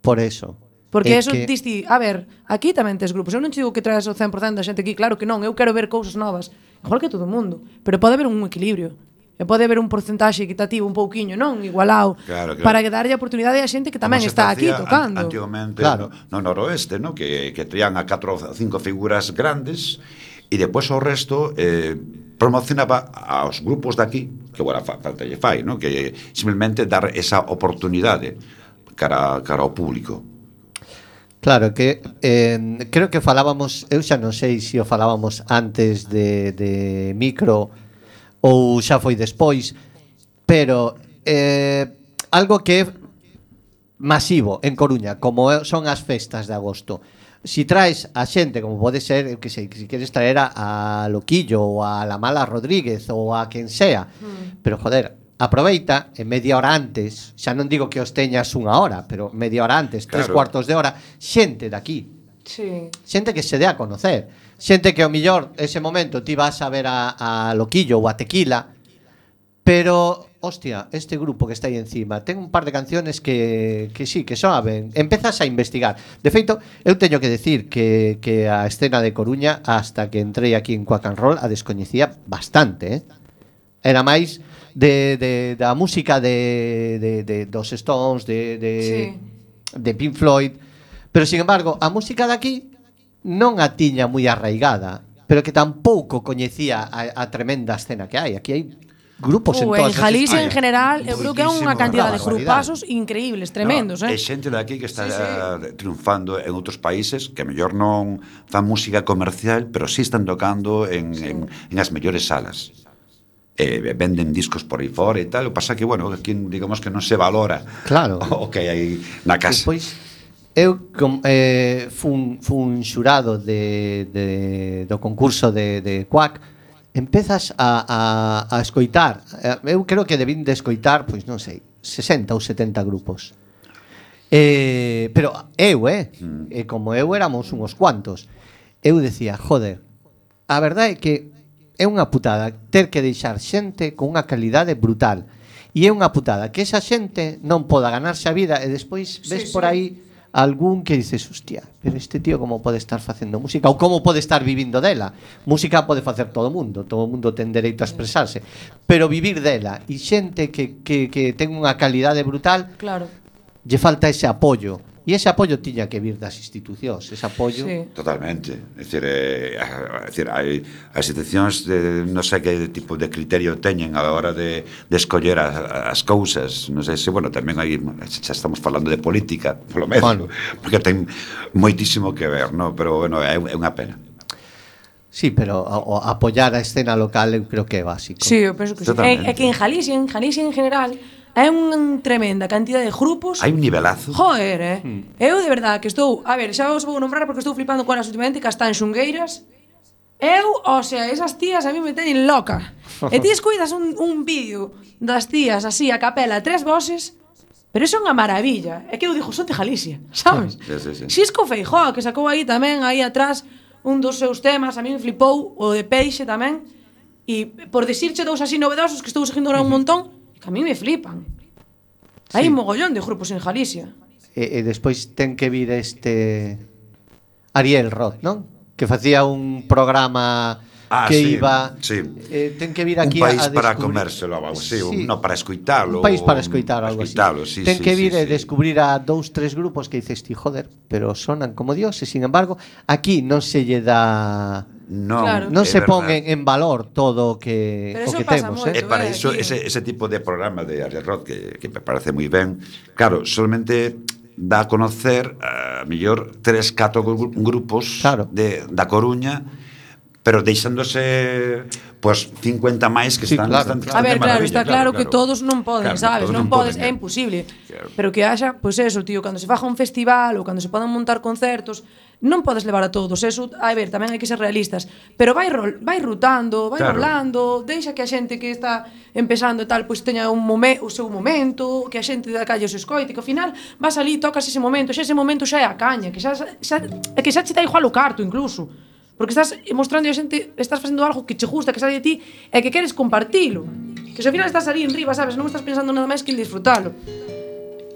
Por eso. Porque é eso que... diste, a ver, aquí tamén tes grupos. Eu non te digo que traes o 100% da xente aquí, claro que non, eu quero ver cousas novas, igual que todo o mundo, pero pode haber un equilibrio. E pode haber un porcentaxe equitativo, un pouquiño, non? Igualado. Claro, claro. Para que darlle a oportunidade a xente que tamén Como está aquí tocando. Antigamente claro. no, no noroeste, no? Que, que traían a 4 ou 5 figuras grandes e depois o resto eh, promocionaba aos grupos de aquí, que agora falta lle fai, non? que simplemente dar esa oportunidade cara, cara ao público. Claro, que eh, creo que falábamos, eu xa non sei se o falábamos antes de, de micro ou xa foi despois, pero eh, algo que é masivo en Coruña, como son as festas de agosto si traes a xente, como pode ser, que sei, si queres traer a, a Loquillo ou a la mala Rodríguez ou a quen sea, mm. pero joder, aproveita e media hora antes, xa non digo que os teñas unha hora, pero media hora antes, claro. tres cuartos de hora, xente de aquí Sí. Xente que se dé a conocer. Xente que ao millor ese momento ti vas a ver a, a Loquillo ou a Tequila, pero hostia, este grupo que está aí encima ten un par de canciones que, que sí, que soaben. Empezas a investigar. De feito, eu teño que decir que, que a escena de Coruña, hasta que entrei aquí en Quack and Roll, a descoñecía bastante, eh? Era máis de, de da música de, de, de dos Stones, de, de, sí. de Pink Floyd, pero, sin embargo, a música de aquí non a tiña moi arraigada pero que tampouco coñecía a, a tremenda escena que hai. Aquí hai grupos Ué, en todas en Galicia en general, eu creo que é unha cantidad de grupazos increíbles, tremendos, no, eh. E xente daqui que está sí, sí. triunfando en outros países que mellor non fan música comercial, pero si sí están tocando en, sí. en, en as mellores salas eh, venden discos por aí fora e tal, o pasa que, bueno, aquí digamos que non se valora claro. o que hai na casa. Pois, eu com, eh, fun, fun xurado de, de, do concurso de, de Quack, empezas a, a, a escoitar. Eh, eu creo que debín de escoitar, pois non sei, 60 ou 70 grupos. Eh, pero eu, eh, mm. como eu éramos uns cuantos, eu decía, joder, a verdade é que é unha putada ter que deixar xente con unha calidade brutal. E é unha putada que esa xente non poda ganarse a vida e despois ves sí, por aí algún que dices, hostia, pero este tío como pode estar facendo música ou como pode estar vivindo dela? Música pode facer todo o mundo, todo o mundo ten dereito a expresarse, pero vivir dela e xente que, que, que ten unha calidade brutal, claro. lle falta ese apoio E ese apoio tiña que vir das institucións, ese apoio... Sí. Totalmente. É dicir, é, a dicir hai, as institucións de, non sei que tipo de criterio teñen a hora de, de escoller a, as cousas. Non sei se, bueno, tamén hai, xa estamos falando de política, polo menos, bueno. porque ten moitísimo que ver, non? Pero, bueno, é, é unha pena. Sí, pero o, o apoyar a escena local eu creo que é básico. Sí, eu penso que sí. É, é que en Galicia, en Galicia en general, Hai unha tremenda cantidade de grupos. Hai un nivelazo. Joder, eh. Mm. Eu de verdade que estou, a ver, xa vos vou nombrar porque estou flipando con as últimamente que están xungueiras. Eu, o sea, esas tías a mí me teñen loca. e ti escuidas un, un vídeo das tías así a capela, tres voces, pero eso é unha maravilla. É que eu dixo, son de Galicia, sabes? sí, sí, sí. Xisco Feijó, que sacou aí tamén, aí atrás, un dos seus temas, a mí me flipou, o de Peixe tamén. E por dicirche dous así novedosos que estou seguindo ahora un montón, que a mí me flipan. Sí. Hai mogollón de grupos en Galicia. E, e despois ten que vir este Ariel Roth, non? Que facía un programa ah, que sí, iba sí. Eh, ten que vir aquí un país a, a para descubrir... comérselo, vamos, sí, sí. Un, no para escoitalo. Un país para escoitar algo escoitalo, así. Sí, ten sí, que vir sí, e sí. descubrir a dous tres grupos que dices ti, joder, pero sonan como dios, e sin embargo, aquí non se lle dá non, claro. non se pon en, en valor todo o que Pero o que temos, moito, eh? E para iso ese, ese tipo de programa de Ariel Roth que, que me parece moi ben, claro, solamente dá a conocer a mellor tres, catro grupos claro. de da Coruña pero deixándose pues 50 máis que sí, están, claro, están, están A ver, claro, está claro, claro que todos non poden, claro, sabes, non, non podes, poden, é imposible. Claro. Pero que haxa, pois pues eso, tío, cando se faja un festival ou cando se podan montar concertos, non podes levar a todos, eso, a ver, tamén hai que ser realistas, pero vai rol, vai rutando, vai claro. rolando, deixa que a xente que está empezando e tal, pois teña un momen, o seu momento, que a xente da calle os escoite, que ao final vas ali, tocas ese momento, xa ese momento xa é a caña, que xa, xa que xa che dá igual o carto incluso. Porque estás mostrando a xente, estás facendo algo que che gusta, que sale de ti e que queres compartilo. Que se ao final estás ali en riba, sabes, non estás pensando nada máis que en disfrutalo.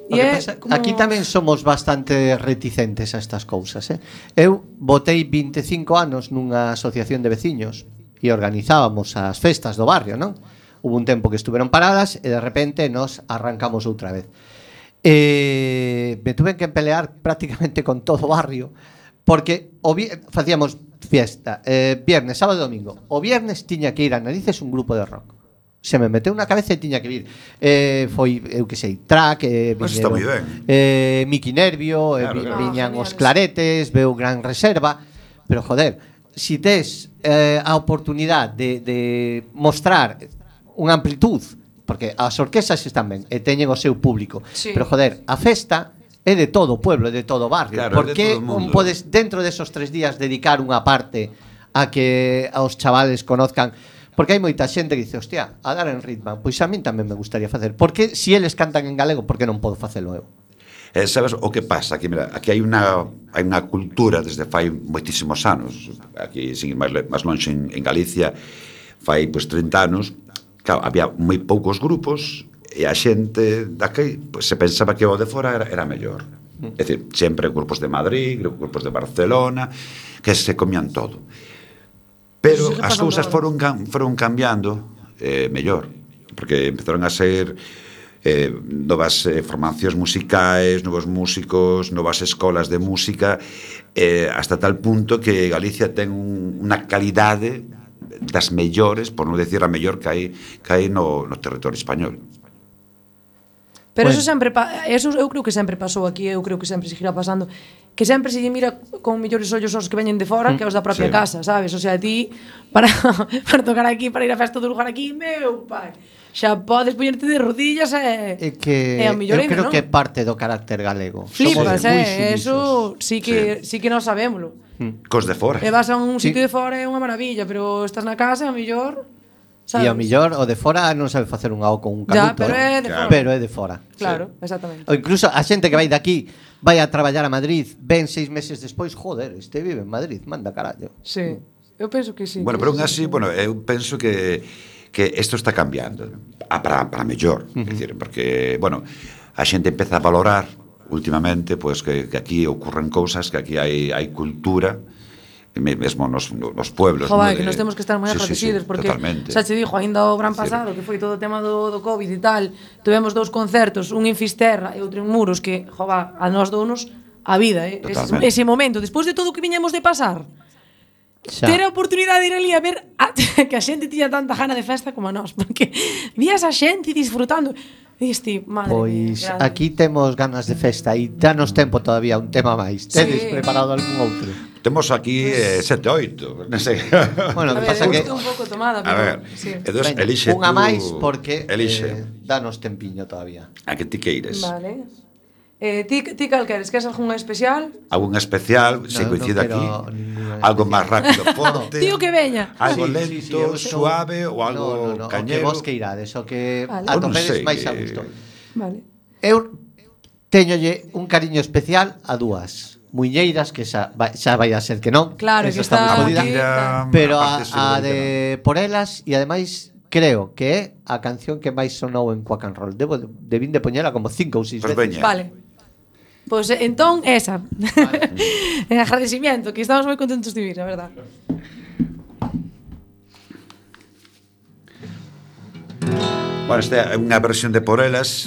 O e pasa, como... Aquí tamén somos bastante reticentes a estas cousas, eh? Eu botei 25 anos nunha asociación de veciños e organizábamos as festas do barrio, non? Hubo un tempo que estuveron paradas e de repente nos arrancamos outra vez. Eh, me tuve que pelear prácticamente con todo o barrio porque o facíamos fiesta, eh, viernes, sábado e domingo. O viernes tiña que ir a Narices un grupo de rock. Se me meteu na cabeza e tiña que vir. Eh, foi, eu que sei, track, eh, pois viñeron, pues eh, Miki Nervio, claro, eh, claro. viñan os Claretes, veu Gran Reserva, pero joder, si tes eh, a oportunidade de, de mostrar unha amplitud, porque as orquestas están ben e teñen o seu público, sí. pero joder, a festa é de todo o pueblo, é de todo o barrio. Claro, Por que un podes dentro desos tres días dedicar unha parte a que aos chavales conozcan Porque hai moita xente que dice, hostia, a dar en ritmo, pois a min tamén me gustaría facer. Porque se si eles cantan en galego, por que non podo facelo eu? Eh, sabes o que pasa? Aquí, mira, aquí hai unha, hai unha cultura desde fai moitísimos anos. Aquí, sin ir máis, máis longe, en, en Galicia, fai pois, 30 anos, claro, había moi poucos grupos e a xente daqui pues, se pensaba que o de fora era, era mellor. É dicir, sempre grupos de Madrid, grupos de Barcelona, que se comían todo. Pero as cousas foron, foron cambiando eh, mellor, porque empezaron a ser eh, novas eh, formacións musicais, novos músicos, novas escolas de música, eh, hasta tal punto que Galicia ten un, unha calidade das mellores, por non decir a mellor que hai, que hai no, no territorio español. Pero bueno. eso sempre eso eu creo que sempre pasou aquí, eu creo que sempre seguirá pasando, que sempre se lle mira con mellores ollos aos que veñen de fora que aos da propia sí. casa, sabes? O sea, ti para para tocar aquí, para ir a festa do lugar aquí, meu pai. Xa podes poñerte de rodillas e é que e a mellor eu creo non? que é parte do carácter galego. Flipas, eh? Eso sí que sí, sí que non sabémolo. Cos de fora. E vas a un sitio sí. de fora é unha maravilla, pero estás na casa, a mellor Sabes? E ao millor o de fora non sabe facer un O con un canuto, ya, pero, é de eh? fora. pero é de fora. Claro, sí. exactamente. O incluso a xente que vai daqui vai a traballar a Madrid, ven seis meses despois, joder, este vive en Madrid, manda carallo. Sí, eu penso que sí. Bueno, que pero aún así, sí. bueno, eu penso que que isto está cambiando a para, para mellor, uh -huh. decir, porque, bueno, a xente empeza a valorar últimamente, pois, pues, que, que aquí ocurren cousas, que aquí hai, hai cultura, uh mesmo nos, nos pueblos. Joder, no de... que nos temos que estar moi sí, agradecidos, sí, sí, porque totalmente. xa che dixo, ainda o gran pasado, que foi todo o tema do, do COVID e tal, tuvemos dous concertos, un en Fisterra e outro en Muros, que, jova, a nós dounos a vida, eh? Totalmente. ese, ese momento, despois de todo o que viñamos de pasar, Xa. Ter a oportunidade de ir ali a ver a, que a xente tiña tanta gana de festa como a nós, porque vías a xente disfrutando. Diste, madre Pois mía, aquí temos ganas de festa e danos tempo todavía un tema máis. Sí. Tedes preparado algún outro? Temos aquí eh, sete oito. Non sei. Bueno, que pasa que... un pouco tomada, pero... A ver, sí. entón, Venga, elixe Unha máis porque elixe. Eh, danos tempiño todavía. A que ti queires. Vale. Eh, ti, ti cal queres? Queres algún especial? Algún especial, no, se no, coincide no, aquí. Algo máis rápido, forte. Tío que veña. Algo sí, lento, sí, sí, eu, suave ou algo no, no, no, cañero. O que vos que irades, o que vale. atopedes máis a gusto. Vale. Eu teñolle un cariño especial a dúas. Muñeiras, que xa vai, xa vai a ser que non. Claro, que está, está aquí, pero a, a de por elas e ademais creo que é a canción que máis sonou en Quack and Roll. Debo de, de poñela como cinco ou seis pues veces. Veña. Vale. Pois pues, entón esa. Vale. en agradecimiento, que estamos moi contentos de vir, a verdad. Bueno, esta é unha versión de Por elas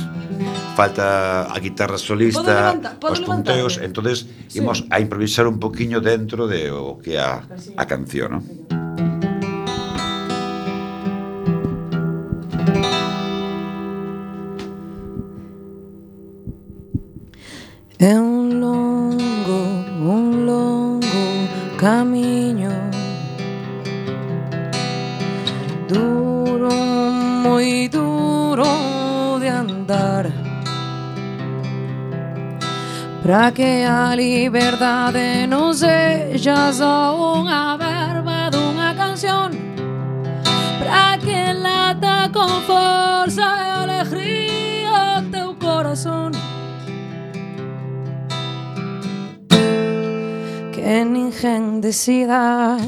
falta a guitarra solista, podo levanta, podo os punteos, entonces sí. imos a improvisar un poquiño dentro de o que a, a canción, ¿no? É un longo, un longo camiño Duro, moi duro andar Para que a liberdade non sexa só unha verba dunha canción. Para que lata con forza e alegría o teu corazón. Que ninguén decida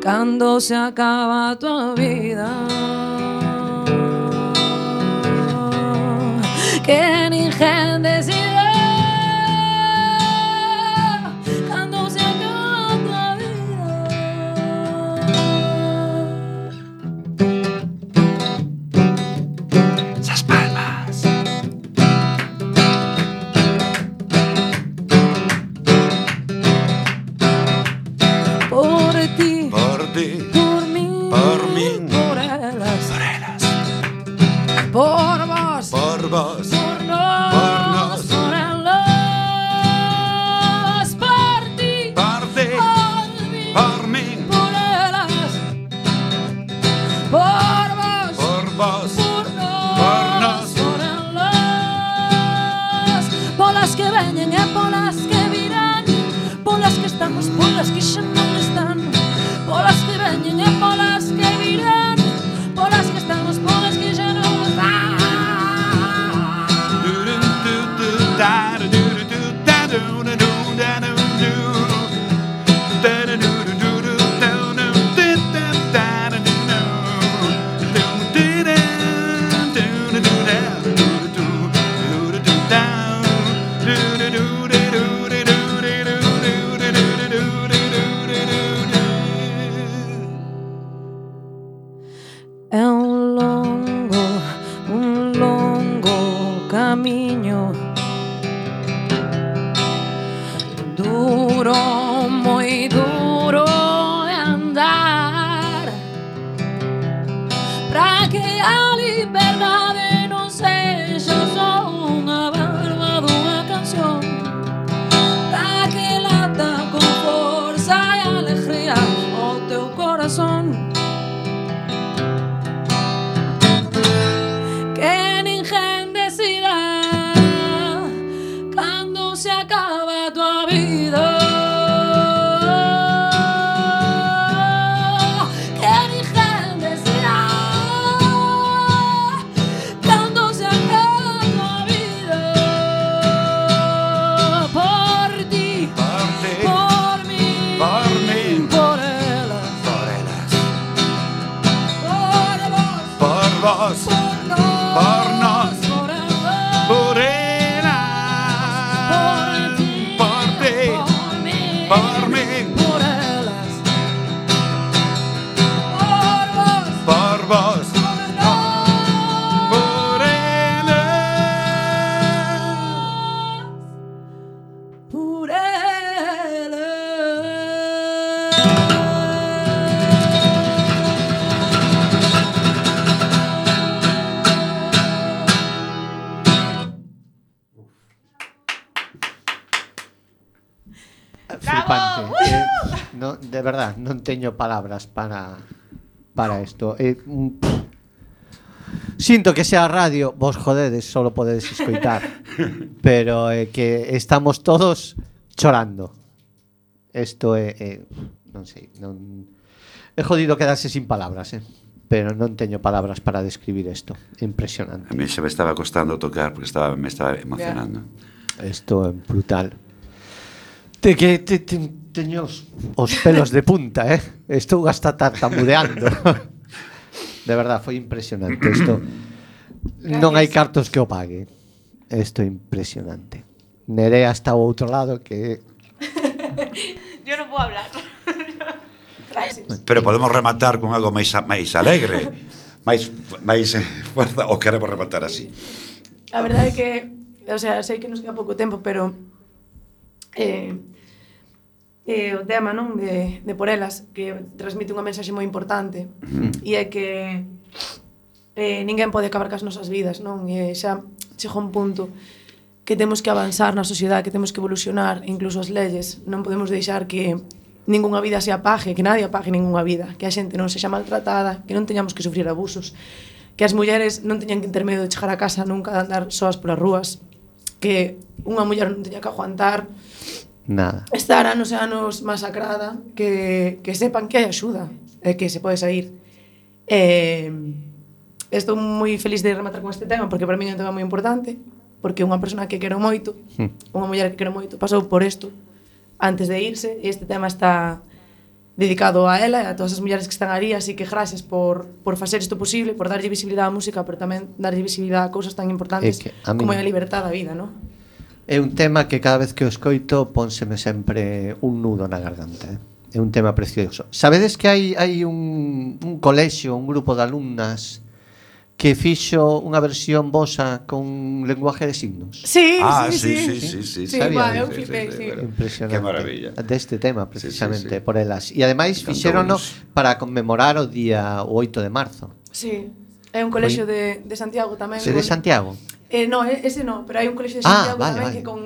cando se acaba a tua vida. que ni gente sin palabras para para isto. Eh, mm, pff. Sinto que sea radio, vos jodedes, solo podedes escoitar. pero eh, que estamos todos chorando. Isto é, eh, non sei, non É jodido quedarse sin palabras, eh. Pero non teño palabras para describir isto. Impresionante. A mí se me estaba costando tocar porque estaba, me estaba emocionando. Isto é brutal. Te que te, te, teño os, os pelos de punta, eh? Estou hasta tartamudeando. de verdad, foi impresionante isto. Non hai cartos que o pague. Isto é impresionante. Nerea está ao outro lado que Yo non vou hablar. Pero podemos rematar con algo máis máis alegre. máis máis eh, forza o queremos rematar así. A verdade é que, o sea, sei que nos queda pouco tempo, pero eh, eh, o tema non? De, de por elas que transmite unha mensaxe moi importante. Mm-hmm. E é que eh, ninguén pode acabar cas nosas vidas non? E xa chegou un punto que temos que avanzar na sociedade que temos que evolucionar incluso as leyes. Non podemos deixar que ningunha vida se apague que nadie apague ningunha vida que a xente non sexa maltratada que non teñamos que sufrir abusos que as mulleres non teñan que ter medo de chegar a casa nunca de andar soas polas rúas que unha muller non teña que aguantar Nada. Estar anos e anos masacrada, que, que sepan que hai axuda, e que se pode sair. Eh, estou moi feliz de rematar con este tema, porque para mí é un tema moi importante, porque unha persona que quero moito, hmm. unha muller que quero moito, pasou por isto antes de irse, e este tema está dedicado a ela e a todas as mulleres que están ali, así que gracias por, por facer isto posible, por darlle visibilidade á música, pero tamén darlle visibilidade a cousas tan importantes é que, a como é a libertad da vida, non? é un tema que cada vez que o escoito pónseme sempre un nudo na garganta. Eh? É un tema precioso. Sabedes que hai, hai un, un colexio, un grupo de alumnas que fixo unha versión vosa con lenguaje de signos. Sí, ah, sí, sí, sí, sí, sí, sí, sí, sí, sí, sí, sí. Impresionante. Qué maravilla. Deste tema, precisamente, sí, sí, sí. por elas. E ademais fixerono para conmemorar o día 8 de marzo. Sí. É un colexio de, de Santiago tamén. Sí, de Santiago. Eh, no, eh, ese no, pero hai un colexio de Ah, Santiago vale, tamén vale. que con